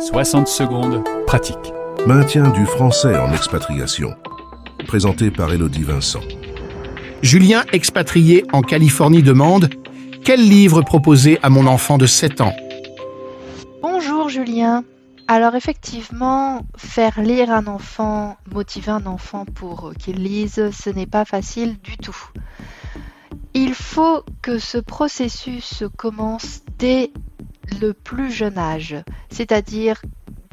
60 secondes, pratique. Maintien du français en expatriation. Présenté par Elodie Vincent. Julien, expatrié en Californie, demande Quel livre proposer à mon enfant de 7 ans? Bonjour Julien. Alors effectivement, faire lire un enfant, motiver un enfant pour qu'il lise, ce n'est pas facile du tout. Il faut que ce processus commence dès le plus jeune âge, c'est-à-dire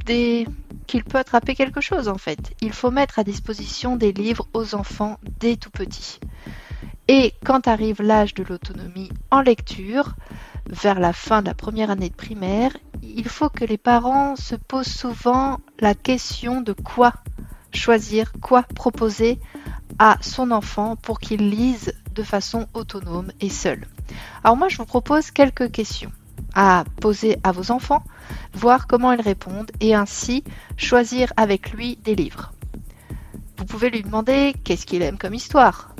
dès qu'il peut attraper quelque chose en fait. Il faut mettre à disposition des livres aux enfants dès tout petit. Et quand arrive l'âge de l'autonomie en lecture, vers la fin de la première année de primaire, il faut que les parents se posent souvent la question de quoi choisir, quoi proposer à son enfant pour qu'il lise de façon autonome et seul. Alors moi je vous propose quelques questions à poser à vos enfants, voir comment ils répondent et ainsi choisir avec lui des livres. Vous pouvez lui demander qu'est-ce qu'il aime comme histoire,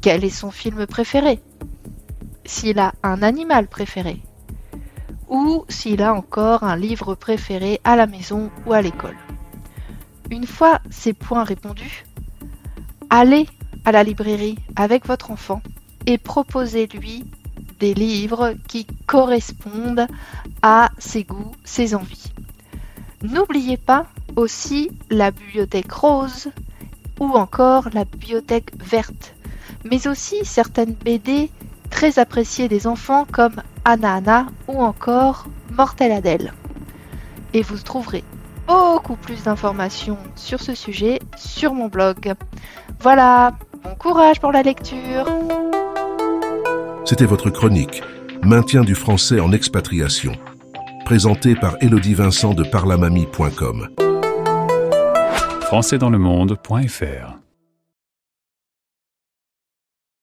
quel est son film préféré, s'il a un animal préféré, ou s'il a encore un livre préféré à la maison ou à l'école. Une fois ces points répondus, allez à la librairie avec votre enfant et proposez-lui des livres qui correspondent à ses goûts, ses envies. N'oubliez pas aussi la bibliothèque rose ou encore la bibliothèque verte, mais aussi certaines BD très appréciées des enfants comme Anna Anna ou encore Mortel Adèle. Et vous trouverez beaucoup plus d'informations sur ce sujet sur mon blog. Voilà, bon courage pour la lecture C'était votre chronique Maintien du français en expatriation. Présentée par Elodie Vincent de parlamamie.com. françaisdanslemonde.fr